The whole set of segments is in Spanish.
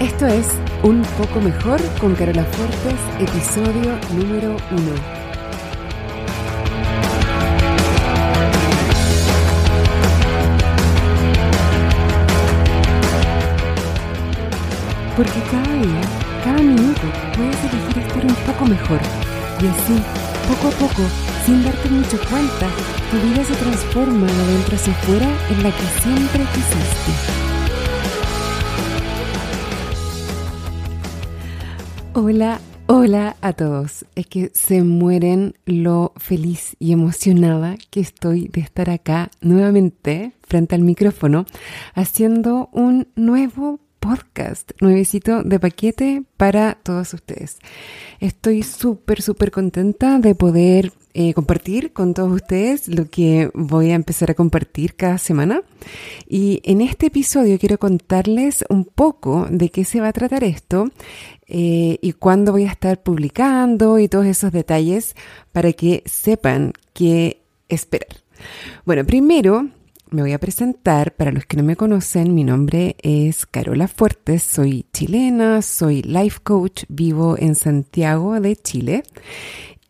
Esto es Un poco mejor con Carola Fuertes, episodio número uno. Porque cada día, cada minuto, puedes elegir estar un poco mejor. Y así, poco a poco, sin darte mucho cuenta, tu vida se transforma de dentro hacia afuera en la que siempre quisiste. Hola, hola a todos. Es que se mueren lo feliz y emocionada que estoy de estar acá nuevamente frente al micrófono haciendo un nuevo podcast, nuevecito de paquete para todos ustedes. Estoy súper, súper contenta de poder eh, compartir con todos ustedes lo que voy a empezar a compartir cada semana. Y en este episodio quiero contarles un poco de qué se va a tratar esto eh, y cuándo voy a estar publicando y todos esos detalles para que sepan qué esperar. Bueno, primero me voy a presentar. Para los que no me conocen, mi nombre es Carola Fuertes, soy chilena, soy life coach, vivo en Santiago de Chile.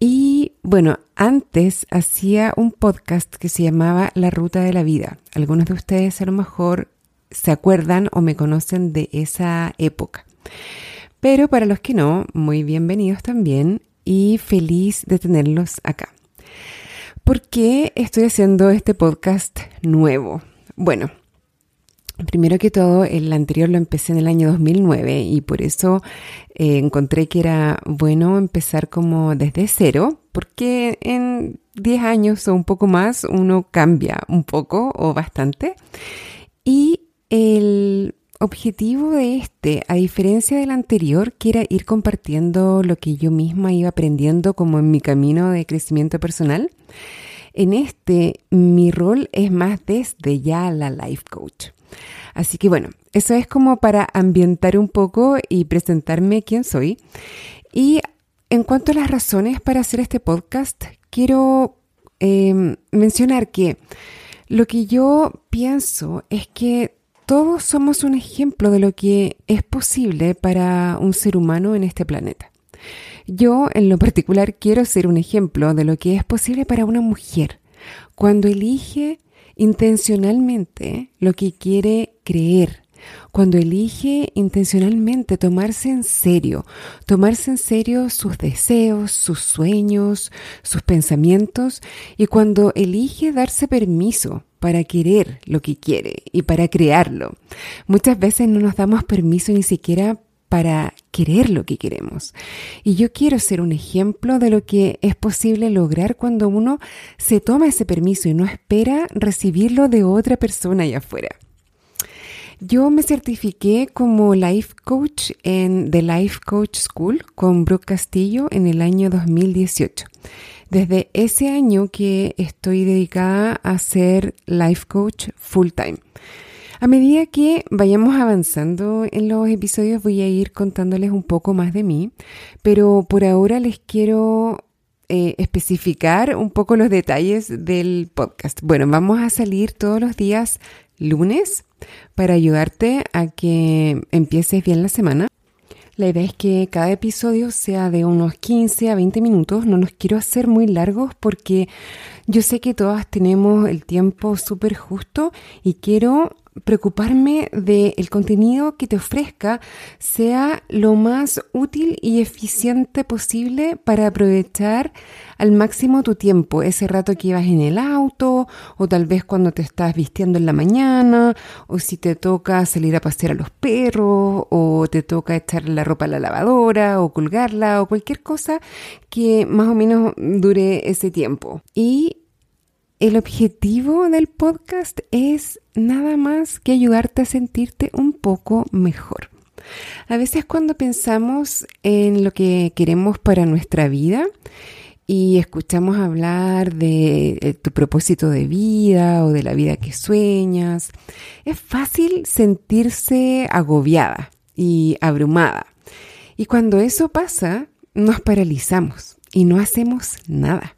Y bueno, antes hacía un podcast que se llamaba La Ruta de la Vida. Algunos de ustedes a lo mejor se acuerdan o me conocen de esa época. Pero para los que no, muy bienvenidos también y feliz de tenerlos acá. ¿Por qué estoy haciendo este podcast nuevo? Bueno, primero que todo, el anterior lo empecé en el año 2009 y por eso eh, encontré que era bueno empezar como desde cero, porque en 10 años o un poco más uno cambia un poco o bastante. Y el objetivo de este, a diferencia del anterior, que era ir compartiendo lo que yo misma iba aprendiendo como en mi camino de crecimiento personal, en este mi rol es más desde ya la life coach. Así que bueno, eso es como para ambientar un poco y presentarme quién soy. Y en cuanto a las razones para hacer este podcast, quiero eh, mencionar que lo que yo pienso es que todos somos un ejemplo de lo que es posible para un ser humano en este planeta. Yo, en lo particular, quiero ser un ejemplo de lo que es posible para una mujer cuando elige intencionalmente lo que quiere creer, cuando elige intencionalmente tomarse en serio, tomarse en serio sus deseos, sus sueños, sus pensamientos, y cuando elige darse permiso para querer lo que quiere y para crearlo. Muchas veces no nos damos permiso ni siquiera para querer lo que queremos. Y yo quiero ser un ejemplo de lo que es posible lograr cuando uno se toma ese permiso y no espera recibirlo de otra persona allá afuera. Yo me certifiqué como Life Coach en The Life Coach School con Brooke Castillo en el año 2018 desde ese año que estoy dedicada a ser life coach full time. A medida que vayamos avanzando en los episodios voy a ir contándoles un poco más de mí, pero por ahora les quiero eh, especificar un poco los detalles del podcast. Bueno, vamos a salir todos los días lunes para ayudarte a que empieces bien la semana. La idea es que cada episodio sea de unos 15 a 20 minutos. No los quiero hacer muy largos porque yo sé que todas tenemos el tiempo súper justo y quiero preocuparme de el contenido que te ofrezca sea lo más útil y eficiente posible para aprovechar al máximo tu tiempo, ese rato que ibas en el auto o tal vez cuando te estás vistiendo en la mañana o si te toca salir a pasear a los perros o te toca echar la ropa a la lavadora o colgarla o cualquier cosa que más o menos dure ese tiempo. Y el objetivo del podcast es nada más que ayudarte a sentirte un poco mejor. A veces cuando pensamos en lo que queremos para nuestra vida y escuchamos hablar de eh, tu propósito de vida o de la vida que sueñas, es fácil sentirse agobiada y abrumada. Y cuando eso pasa, nos paralizamos y no hacemos nada.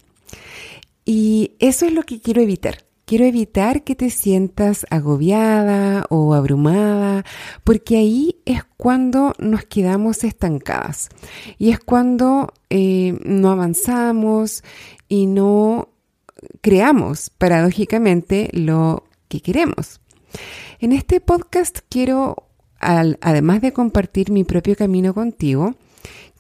Y eso es lo que quiero evitar, quiero evitar que te sientas agobiada o abrumada, porque ahí es cuando nos quedamos estancadas y es cuando eh, no avanzamos y no creamos paradójicamente lo que queremos. En este podcast quiero, además de compartir mi propio camino contigo,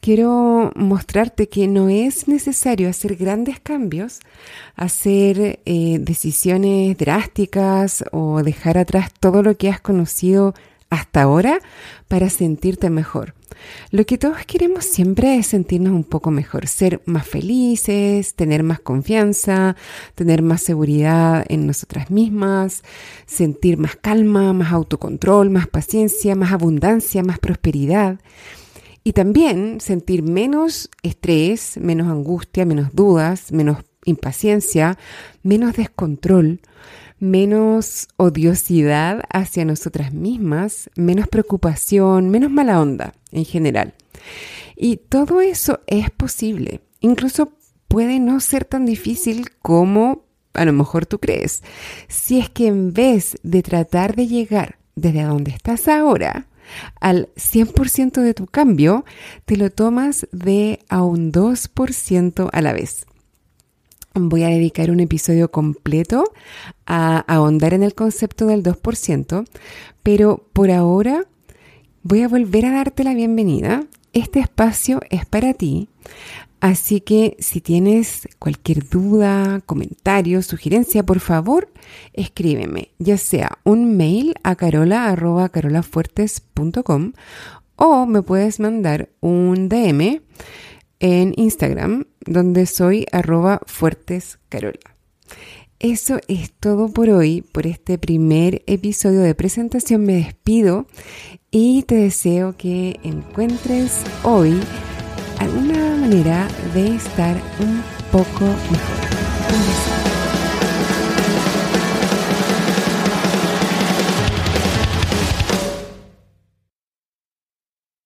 quiero mostrarte que no es necesario hacer grandes cambios, hacer eh, decisiones drásticas o dejar atrás todo lo que has conocido hasta ahora para sentirte mejor. Lo que todos queremos siempre es sentirnos un poco mejor, ser más felices, tener más confianza, tener más seguridad en nosotras mismas, sentir más calma, más autocontrol, más paciencia, más abundancia, más prosperidad. Y también sentir menos estrés, menos angustia, menos dudas, menos impaciencia, menos descontrol, menos odiosidad hacia nosotras mismas, menos preocupación, menos mala onda en general. Y todo eso es posible. Incluso puede no ser tan difícil como a lo mejor tú crees. Si es que en vez de tratar de llegar desde donde estás ahora, al 100% de tu cambio, te lo tomas de a un 2% a la vez. Voy a dedicar un episodio completo a ahondar en el concepto del 2%, pero por ahora voy a volver a darte la bienvenida. Este espacio es para ti, así que si tienes cualquier duda, comentario, sugerencia, por favor, escríbeme, ya sea un mail a carola.carolafuertes.com o me puedes mandar un DM en Instagram, donde soy arroba fuertescarola. Eso es todo por hoy, por este primer episodio de presentación. Me despido y te deseo que encuentres hoy alguna manera de estar un poco mejor.